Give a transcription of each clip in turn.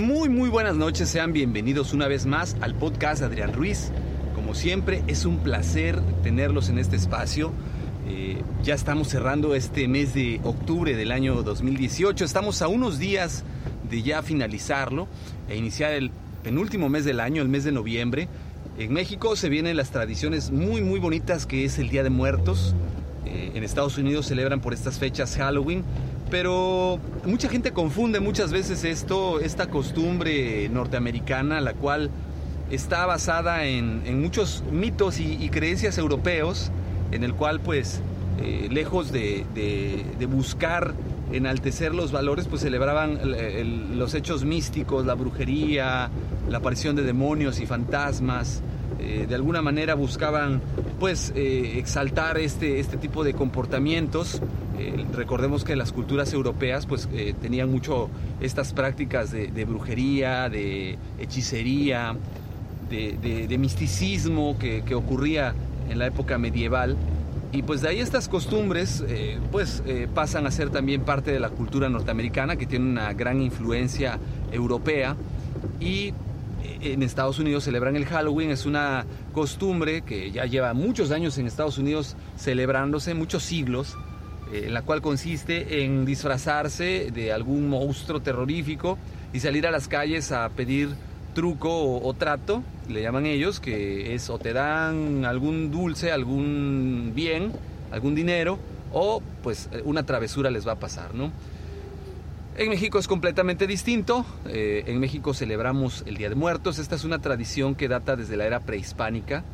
Muy, muy buenas noches. Sean bienvenidos una vez más al podcast Adrián Ruiz. Como siempre, es un placer tenerlos en este espacio. Eh, ya estamos cerrando este mes de octubre del año 2018. Estamos a unos días de ya finalizarlo e iniciar el penúltimo mes del año, el mes de noviembre. En México se vienen las tradiciones muy, muy bonitas que es el Día de Muertos. Eh, en Estados Unidos celebran por estas fechas Halloween pero mucha gente confunde muchas veces esto, esta costumbre norteamericana, la cual está basada en, muchos mitos y, creencias europeos, en el cual pues eh, lejos de, buscar enaltecer los valores, pues celebraban los hechos místicos, la brujería, la aparición de demonios y fantasmas, eh, de alguna manera buscaban pues eh, exaltar este, este tipo de comportamientos. Eh, recordemos que las culturas europeas pues tenían mucho estas prácticas de, brujería, de hechicería, de, misticismo que, que, ocurría en la época medieval. Y pues de ahí estas costumbres pues pasan a ser también parte de la cultura norteamericana que tiene una gran influencia europea. Y en Estados Unidos celebran el Halloween, es una costumbre que ya lleva muchos años en Estados Unidos celebrándose, muchos siglos, eh, en la cual consiste en disfrazarse de algún monstruo terrorífico y salir a las calles a pedir truco o, trato, le llaman ellos, que es o te dan algún dulce, algún bien, algún dinero, o pues una travesura les va a pasar, ¿no? En México es completamente distinto. Eh, en México celebramos el Día de Muertos. Esta es una tradición que data desde la era prehispánica.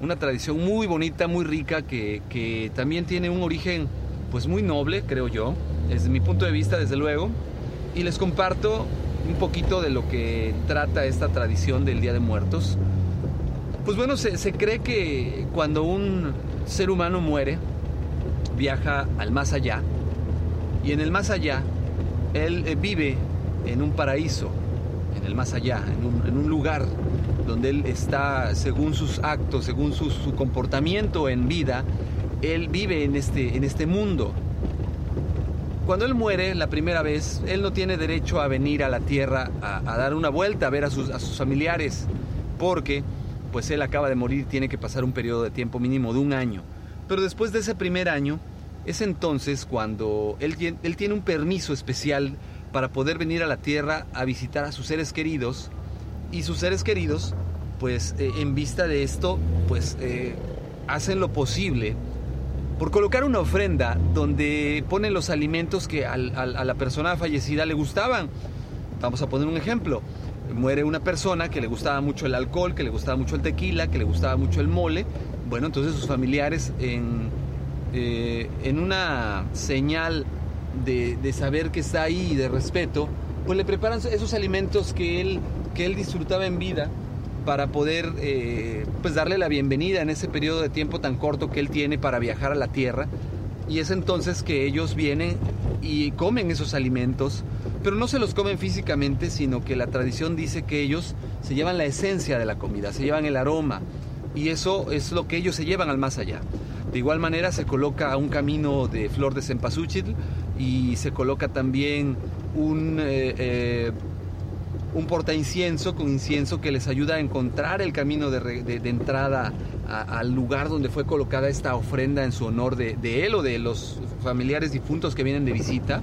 Una tradición muy bonita, muy rica, que, también tiene un origen pues muy noble, creo yo, desde mi punto de vista, desde luego. Y les comparto un poquito de lo que trata esta tradición del Día de Muertos. Pues bueno, se, cree que cuando un ser humano muere, viaja al más allá. Y en el más allá él eh, vive en un paraíso, en el más allá, en un, lugar donde él está, según sus actos, según su, comportamiento en vida, él vive en este, en este mundo. Cuando él muere la primera vez, él no tiene derecho a venir a la tierra a, dar una vuelta, a ver a sus, familiares, porque pues él acaba de morir y tiene que pasar un periodo de tiempo mínimo de un año. Pero después de ese primer año, es entonces cuando él, tiene un permiso especial para poder venir a la tierra a visitar a sus seres queridos y sus seres queridos pues eh, en vista de esto pues eh, hacen lo posible por colocar una ofrenda donde ponen los alimentos que a la persona fallecida le gustaban. Vamos a poner un ejemplo. Muere una persona que le gustaba mucho el alcohol, que le gustaba mucho el tequila, que le gustaba mucho el mole. Bueno, entonces sus familiares en, eh, en una señal de, saber que está ahí y de respeto, pues le preparan esos alimentos que él, que él disfrutaba en vida para poder eh, pues darle la bienvenida en ese periodo de tiempo tan corto que él tiene para viajar a la tierra. Y es entonces que ellos vienen y comen esos alimentos pero no se los comen físicamente, sino que la tradición dice que ellos se llevan la esencia de la comida, se llevan el aroma, y eso es lo que ellos se llevan al más allá. De igual manera se coloca un camino de flor de cempasúchil y se coloca también un, eh, eh, un porta incienso con incienso que les ayuda a encontrar el camino de, entrada al lugar donde fue colocada esta ofrenda en su honor de, de él o de los familiares difuntos que vienen de visita.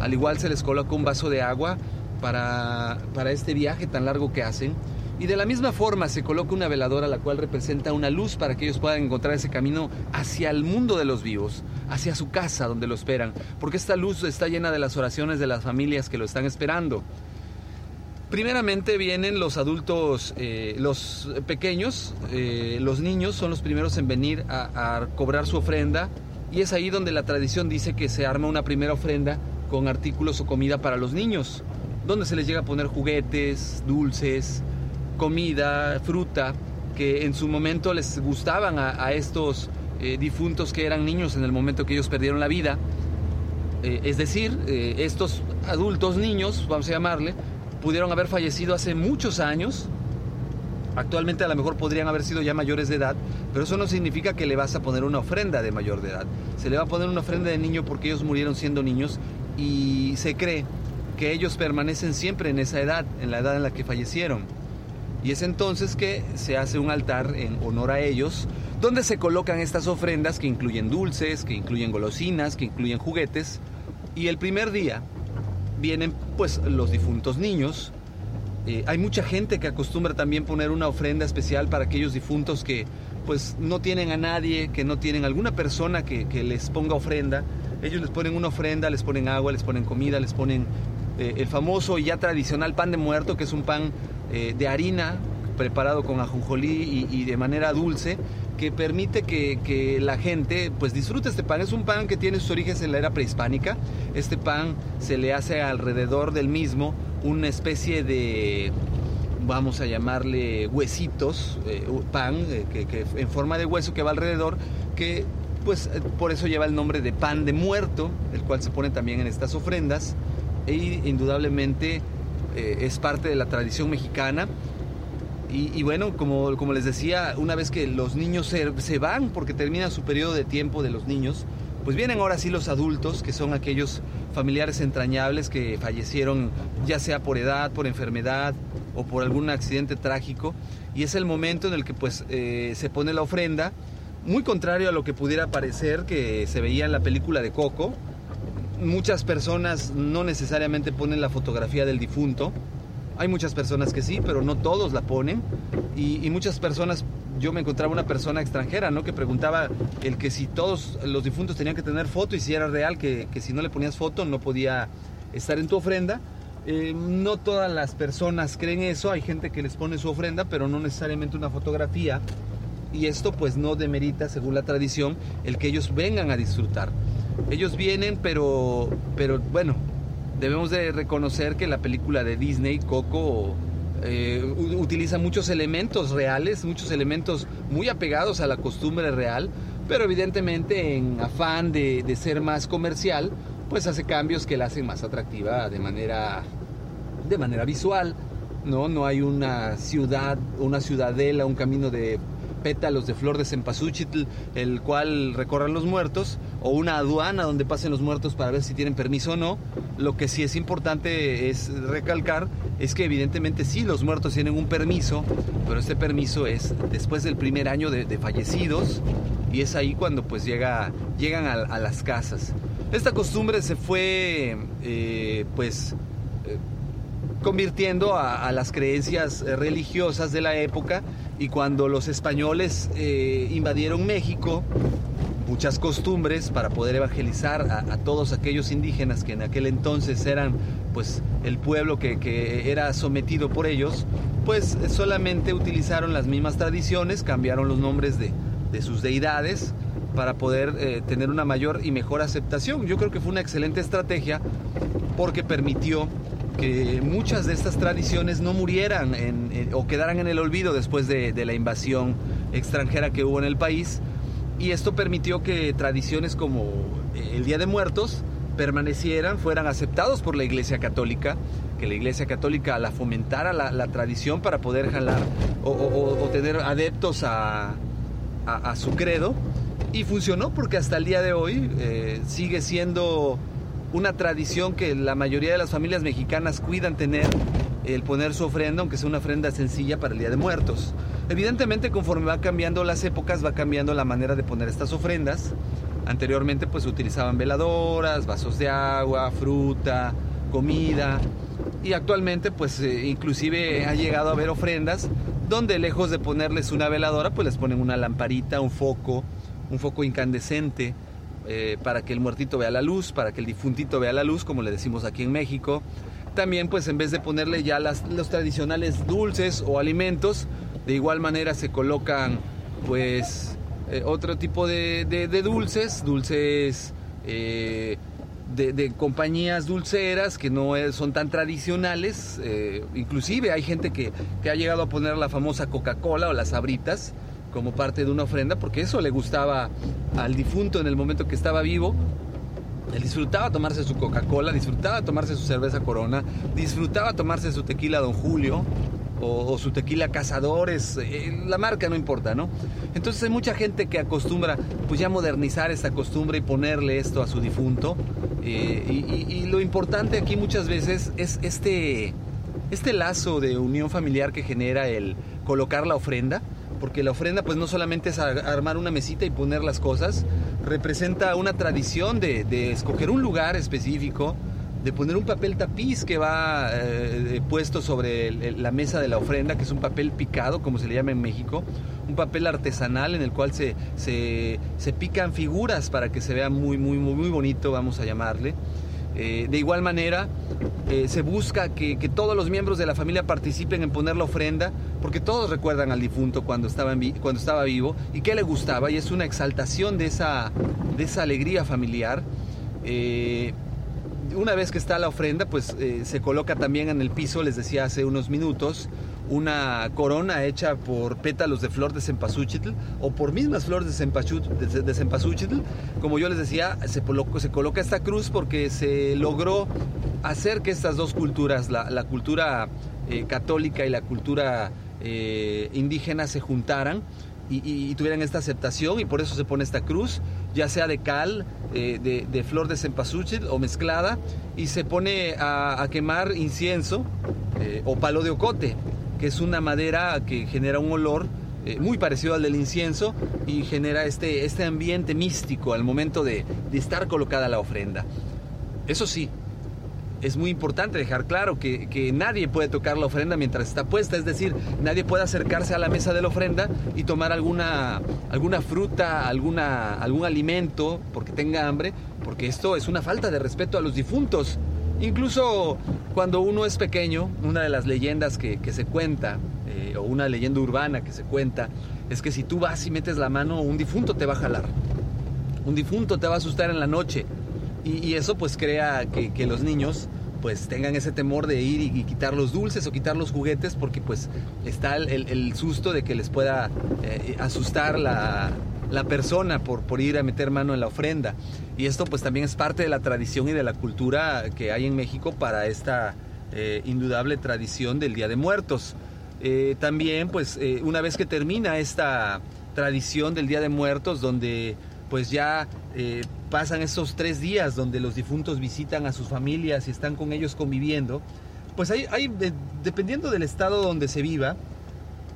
Al igual se les coloca un vaso de agua para, para este viaje tan largo que hacen. Y de la misma forma se coloca una veladora la cual representa una luz para que ellos puedan encontrar ese camino hacia el mundo de los vivos, hacia su casa donde lo esperan, porque esta luz está llena de las oraciones de las familias que lo están esperando. Primeramente vienen los adultos, eh, los pequeños, eh, los niños son los primeros en venir a, cobrar su ofrenda y es ahí donde la tradición dice que se arma una primera ofrenda con artículos o comida para los niños, donde se les llega a poner juguetes, dulces, comida, fruta, que en su momento les gustaban a, estos eh, difuntos que eran niños en el momento que ellos perdieron la vida. Es decir, estos adultos niños, vamos a llamarle, pudieron haber fallecido hace muchos años. Actualmente a lo mejor podrían haber sido ya mayores de edad, pero eso no significa que le vas a poner una ofrenda de mayor de edad. Se le va a poner una ofrenda de niño porque ellos murieron siendo niños y se cree que ellos permanecen siempre en esa edad, en la edad en la que fallecieron. Y es entonces que se hace un altar en honor a ellos, donde se colocan estas ofrendas que incluyen dulces, que incluyen golosinas, que incluyen juguetes. Y el primer día vienen pues los difuntos niños. Eh, hay mucha gente que acostumbra también poner una ofrenda especial para aquellos difuntos que pues no tienen a nadie, que no tienen alguna persona que, les ponga ofrenda ellos les ponen una ofrenda, les ponen agua, les ponen comida, les ponen eh, el famoso y ya tradicional pan de muerto, que es un pan eh, de harina preparado con ajonjolí y, de manera dulce, que permite que, la gente pues disfrute este pan. Es un pan que tiene sus orígenes en la era prehispánica. Este pan se le hace alrededor del mismo una especie de vamos a llamarle huesitos, eh, pan que, en forma de hueso que va alrededor, que pues eh, por eso lleva el nombre de pan de muerto, el cual se pone también en estas ofrendas, e indudablemente eh, es parte de la tradición mexicana. Y, bueno, como, como, les decía, una vez que los niños se, se, van, porque termina su periodo de tiempo de los niños, pues vienen ahora sí los adultos, que son aquellos familiares entrañables que fallecieron ya sea por edad, por enfermedad o por algún accidente trágico. Y es el momento en el que pues eh, se pone la ofrenda muy contrario a lo que pudiera parecer que se veía en la película de Coco. Muchas personas no necesariamente ponen la fotografía del difunto. Hay muchas personas que sí, pero no todos la ponen. Y, muchas personas, yo me encontraba una persona extranjera, ¿no? Que preguntaba el que si todos los difuntos tenían que tener foto y si era real, que, si no le ponías foto no podía estar en tu ofrenda. Eh, no todas las personas creen eso, hay gente que les pone su ofrenda, pero no necesariamente una fotografía y esto pues no demerita, según la tradición, el que ellos vengan a disfrutar. Ellos vienen, pero, pero bueno, debemos de reconocer que la película de Disney, Coco, eh, utiliza muchos elementos reales, muchos elementos muy apegados a la costumbre real, pero evidentemente en afán de, de ser más comercial, pues hace cambios que la hacen más atractiva de manera, de manera visual. ¿no? no hay una ciudad, una ciudadela, un camino de pétalos de flor de cempasúchil, el cual recorran los muertos, o una aduana donde pasen los muertos para ver si tienen permiso o no. Lo que sí es importante es recalcar es que evidentemente sí los muertos tienen un permiso, pero este permiso es después del primer año de, fallecidos y es ahí cuando pues llega, llegan a, las casas. Esta costumbre se fue eh, pues eh, convirtiendo a, las creencias religiosas de la época y cuando los españoles eh, invadieron México, muchas costumbres para poder evangelizar a, todos aquellos indígenas que en aquel entonces eran pues el pueblo que, era sometido por ellos, pues solamente utilizaron las mismas tradiciones, cambiaron los nombres de, sus deidades para poder eh, tener una mayor y mejor aceptación. Yo creo que fue una excelente estrategia porque permitió que muchas de estas tradiciones no murieran o quedaran en el olvido después de, la invasión extranjera que hubo en el país. Y esto permitió que tradiciones como el Día de Muertos permanecieran, fueran aceptados por la Iglesia Católica, que la Iglesia Católica la fomentara la, tradición para poder jalar o, tener adeptos a, su credo. Y funcionó porque hasta el día de hoy eh, sigue siendo una tradición que la mayoría de las familias mexicanas cuidan tener el poner su ofrenda, aunque sea una ofrenda sencilla para el Día de Muertos. Evidentemente, conforme va cambiando las épocas, va cambiando la manera de poner estas ofrendas. Anteriormente, pues utilizaban veladoras, vasos de agua, fruta, comida. Y actualmente, pues eh, inclusive ha llegado a haber ofrendas donde lejos de ponerles una veladora, pues les ponen una lamparita, un foco, un foco incandescente eh, para que el muertito vea la luz, para que el difuntito vea la luz, como le decimos aquí en México. También pues en vez de ponerle ya los tradicionales dulces o alimentos, de igual manera se colocan pues eh, otro tipo de, dulces, dulces eh, de, compañías dulceras que no son tan tradicionales. Eh, inclusive hay gente que, que, ha llegado a poner la famosa Coca-Cola o las abritas como parte de una ofrenda porque eso le gustaba al difunto en el momento que estaba vivo él disfrutaba tomarse su Coca-Cola, disfrutaba tomarse su cerveza Corona, disfrutaba tomarse su tequila Don Julio o, su tequila Cazadores, eh, la marca no importa, ¿no? Entonces hay mucha gente que acostumbra pues ya modernizar esta costumbre y ponerle esto a su difunto. Eh, y, lo importante aquí muchas veces es este, este lazo de unión familiar que genera el colocar la ofrenda porque la ofrenda pues no solamente es armar una mesita y poner las cosas, representa una tradición de, escoger un lugar específico, de poner un papel tapiz que va eh, puesto sobre la mesa de la ofrenda, que es un papel picado, como se le llama en México, un papel artesanal en el cual se, se, se pican figuras para que se vea muy, muy, muy bonito, vamos a llamarle. Eh, de igual manera, eh, se busca que, todos los miembros de la familia participen en poner la ofrenda, porque todos recuerdan al difunto cuando estaba, cuando estaba vivo y que le gustaba, y es una exaltación de esa, de esa alegría familiar. Eh, una vez que está la ofrenda, pues se coloca también en el piso, les decía hace unos minutos, una corona hecha por pétalos de flor de cempasúchitl o por mismas flores de cempasúchitl. Como yo les decía, se, coloca esta cruz porque se logró hacer que estas dos culturas, la, cultura eh, católica y la cultura eh, indígena, se juntaran. Y, tuvieran esta aceptación y por eso se pone esta cruz, ya sea de cal, eh, de, flor de cempasúchil o mezclada, y se pone a, quemar incienso o palo de ocote que es una madera que genera un olor eh, muy parecido al del incienso y genera este, este ambiente místico al momento de, estar colocada la ofrenda. Eso sí, es muy importante dejar claro que, nadie puede tocar la ofrenda mientras está puesta, es decir, nadie puede acercarse a la mesa de la ofrenda y tomar alguna, alguna fruta, alguna, algún alimento porque tenga hambre, porque esto es una falta de respeto a los difuntos. Incluso cuando uno es pequeño, una de las leyendas que, se cuenta, eh, o una leyenda urbana que se cuenta, es que si tú vas y metes la mano, un difunto te va a jalar. Un difunto te va a asustar en la noche. Y, eso pues crea que, los niños pues tengan ese temor de ir y, quitar los dulces o quitar los juguetes porque pues está el, susto de que les pueda eh, asustar la, la persona por, por ir a meter mano en la ofrenda. Y esto pues también es parte de la tradición y de la cultura que hay en México para esta eh, indudable tradición del Día de Muertos. Eh, también pues eh, una vez que termina esta tradición del Día de Muertos donde pues ya pasan esos tres días donde los difuntos visitan a sus familias y están con ellos conviviendo, pues hay, hay dependiendo del estado donde se viva,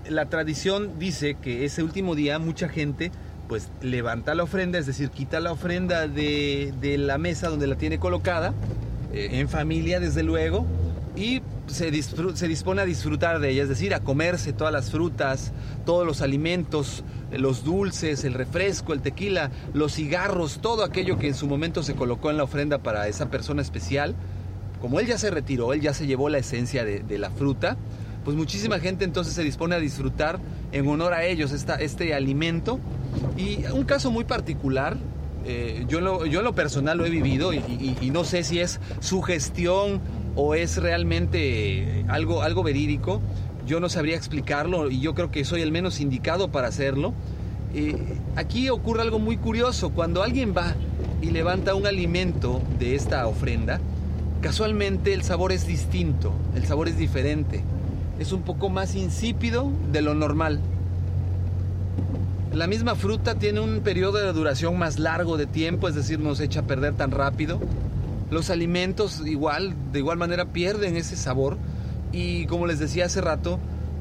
la tradición dice que ese último día mucha gente pues levanta la ofrenda, es decir, quita la ofrenda de, la mesa donde la tiene colocada, eh, en familia desde luego, y se, se, dispone a disfrutar de ella, es decir, a comerse todas las frutas, todos los alimentos, los dulces, el refresco, el tequila, los cigarros, todo aquello que en su momento se colocó en la ofrenda para esa persona especial. Como él ya se retiró, él ya se llevó la esencia de, la fruta, pues muchísima gente entonces se dispone a disfrutar en honor a ellos esta, este alimento y un caso muy particular, eh, yo, lo, yo lo personal lo he vivido y, no sé si es su gestión o es realmente algo, algo verídico. Yo no sabría explicarlo y yo creo que soy el menos indicado para hacerlo. Eh, aquí ocurre algo muy curioso. Cuando alguien va y levanta un alimento de esta ofrenda, casualmente el sabor es distinto, el sabor es diferente, es un poco más insípido de lo normal. La misma fruta tiene un periodo de duración más largo de tiempo, es decir, no se echa a perder tan rápido. Los alimentos igual, de igual manera pierden ese sabor y como les decía hace rato,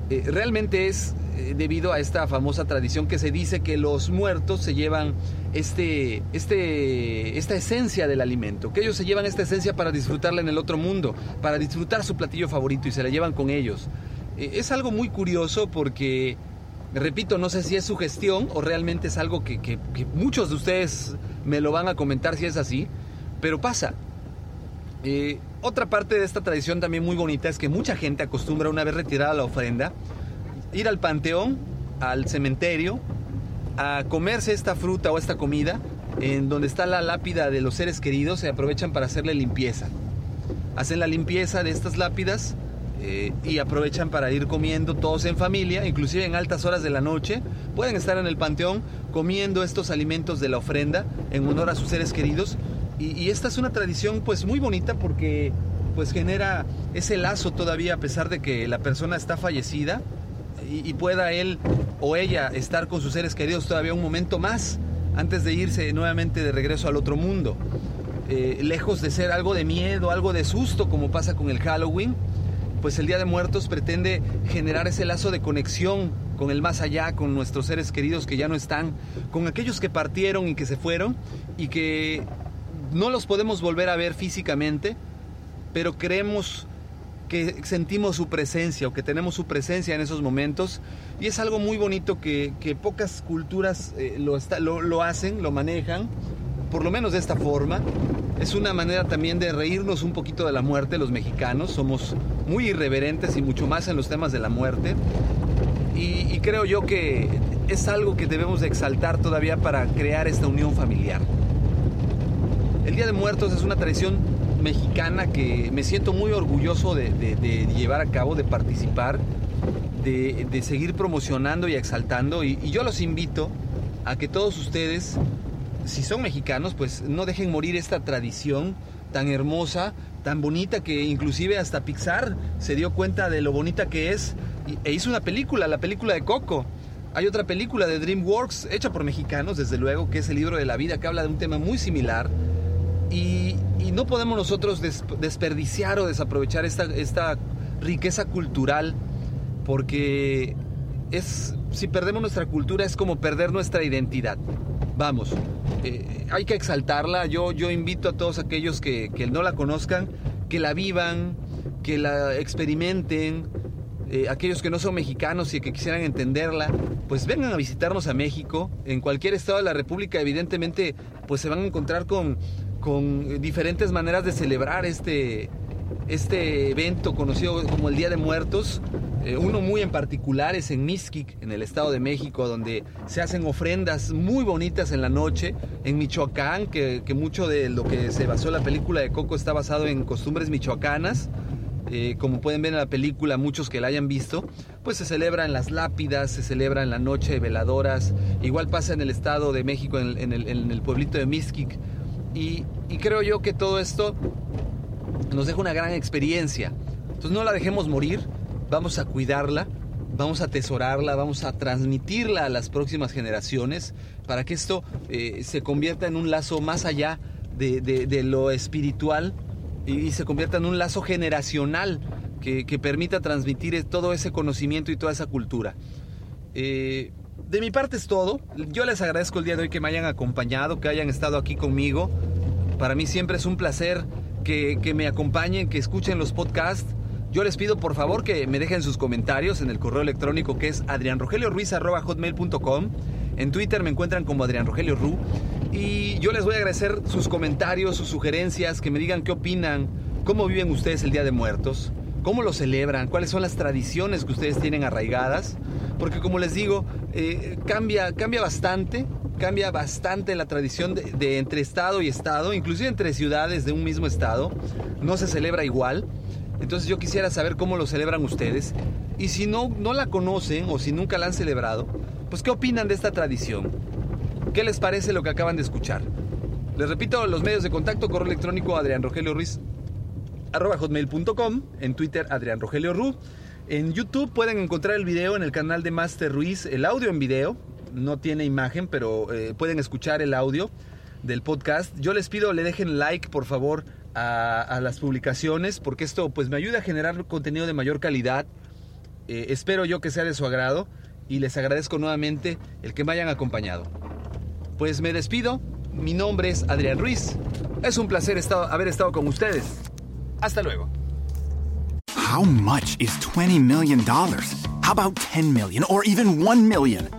eh, realmente es eh, debido a esta famosa tradición que se dice que los muertos se llevan este, este, esta esencia del alimento, que ellos se llevan esta esencia para disfrutarla en el otro mundo, para disfrutar su platillo favorito y se la llevan con ellos. Eh, es algo muy curioso porque, repito, no sé si es su gestión o realmente es algo que, que muchos de ustedes me lo van a comentar si es así, pero pasa. Eh, otra parte de esta tradición también muy bonita es que mucha gente acostumbra una vez retirada la ofrenda ir al panteón, al cementerio, a comerse esta fruta o esta comida en donde está la lápida de los seres queridos, se aprovechan para hacerle limpieza. Hacen la limpieza de estas lápidas eh, y aprovechan para ir comiendo todos en familia, inclusive en altas horas de la noche. Pueden estar en el panteón comiendo estos alimentos de la ofrenda en honor a sus seres queridos y, esta es una tradición pues muy bonita porque pues genera ese lazo todavía a pesar de que la persona está fallecida y, pueda él o ella estar con sus seres queridos todavía un momento más antes de irse nuevamente de regreso al otro mundo. Eh, lejos de ser algo de miedo, algo de susto como pasa con el Halloween, pues el Día de Muertos pretende generar ese lazo de conexión con el más allá, con nuestros seres queridos que ya no están, con aquellos que partieron y que se fueron y que no los podemos volver a ver físicamente, pero creemos que sentimos su presencia o que tenemos su presencia en esos momentos y es algo muy bonito que, pocas culturas eh, lo, lo, hacen, lo manejan, por lo menos de esta forma. Es una manera también de reírnos un poquito de la muerte, los mexicanos somos muy irreverentes y mucho más en los temas de la muerte y, creo yo que es algo que debemos de exaltar todavía para crear esta unión familiar. El Día de Muertos es una tradición mexicana que me siento muy orgulloso de, llevar a cabo, de participar, de, seguir promocionando y exaltando. Y, yo los invito a que todos ustedes, si son mexicanos, pues no dejen morir esta tradición tan hermosa, tan bonita, que inclusive hasta Pixar se dio cuenta de lo bonita que es e hizo una película, la película de Coco. Hay otra película de DreamWorks hecha por mexicanos, desde luego, que es el libro de la vida, que habla de un tema muy similar y, no podemos nosotros desperdiciar o desaprovechar esta, esta riqueza cultural porque es, si perdemos nuestra cultura es como perder nuestra identidad. Vamos, eh, hay que exaltarla. Yo, yo invito a todos aquellos que, no la conozcan, que la vivan, que la experimenten, eh, aquellos que no son mexicanos y que quisieran entenderla, pues vengan a visitarnos a México. En cualquier estado de la República, evidentemente, pues se van a encontrar con con diferentes maneras de celebrar este, este evento conocido como el Día de Muertos. Eh, uno muy en particular es en Mixquic, en el Estado de México, donde se hacen ofrendas muy bonitas en la noche. En Michoacán, que, mucho de lo que se basó la película de Coco está basado en costumbres michoacanas. Eh, como pueden ver en la película, muchos que la hayan visto, pues se celebra en las lápidas, se celebra en la noche de veladoras. Igual pasa en el Estado de México, en, el, en el, pueblito de Mixquic y, creo yo que todo esto nos deja una gran experiencia. Entonces no la dejemos morir, vamos a cuidarla, vamos a atesorarla, vamos a transmitirla a las próximas generaciones para que esto eh, se convierta en un lazo más allá de, lo espiritual y, se convierta en un lazo generacional que, permita transmitir todo ese conocimiento y toda esa cultura. Eh, de mi parte es todo. Yo les agradezco el día de hoy que me hayan acompañado, que hayan estado aquí conmigo. Para mí siempre es un placer que, me acompañen, que escuchen los podcasts. Yo les pido por favor que me dejen sus comentarios en el correo electrónico que es adrianrogelioruiz.com. En Twitter me encuentran como Adrián Rogelio Ru. Y yo les voy a agradecer sus comentarios, sus sugerencias, que me digan qué opinan, cómo viven ustedes el Día de Muertos, cómo lo celebran, cuáles son las tradiciones que ustedes tienen arraigadas porque como les digo, eh, cambia, cambia bastante, cambia bastante la tradición de, entre estado y estado, inclusive entre ciudades de un mismo estado, no se celebra igual. Entonces yo quisiera saber cómo lo celebran ustedes. Y si no, no la conocen o si nunca la han celebrado, pues ¿qué opinan de esta tradición? ¿Qué les parece lo que acaban de escuchar? Les repito, los medios de contacto, correo electrónico Adrián Ruiz, arroba hotmail.com, en Twitter Adrián Ru. En YouTube pueden encontrar el video en el canal de Master Ruiz, el audio en video, no tiene imagen, pero eh, pueden escuchar el audio del podcast. Yo les pido le dejen like, por favor, a, las publicaciones, porque esto pues me ayuda a generar contenido de mayor calidad. Eh, espero yo que sea de su agrado y les agradezco nuevamente el que me hayan acompañado. Pues me despido, mi nombre es Adrián Ruiz. Es un placer haber estado con ustedes. Hasta luego. How much is $20 million? How about 10 million or even 1 million?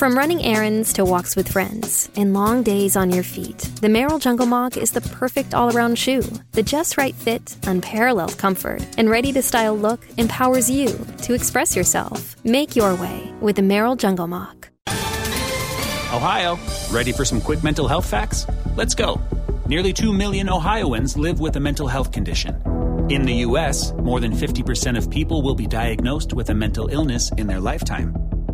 From running errands to walks with friends and long days on your feet, the Merrill Jungle Mock is the perfect all around shoe. The just right fit, unparalleled comfort, and ready to style look empowers you to express yourself. Make your way with the Merrill Jungle Mock. Ohio, ready for some quick mental health facts? Let's go. Nearly 2 million Ohioans live with a mental health condition. In the U.S., more than 50% of people will be diagnosed with a mental illness in their lifetime.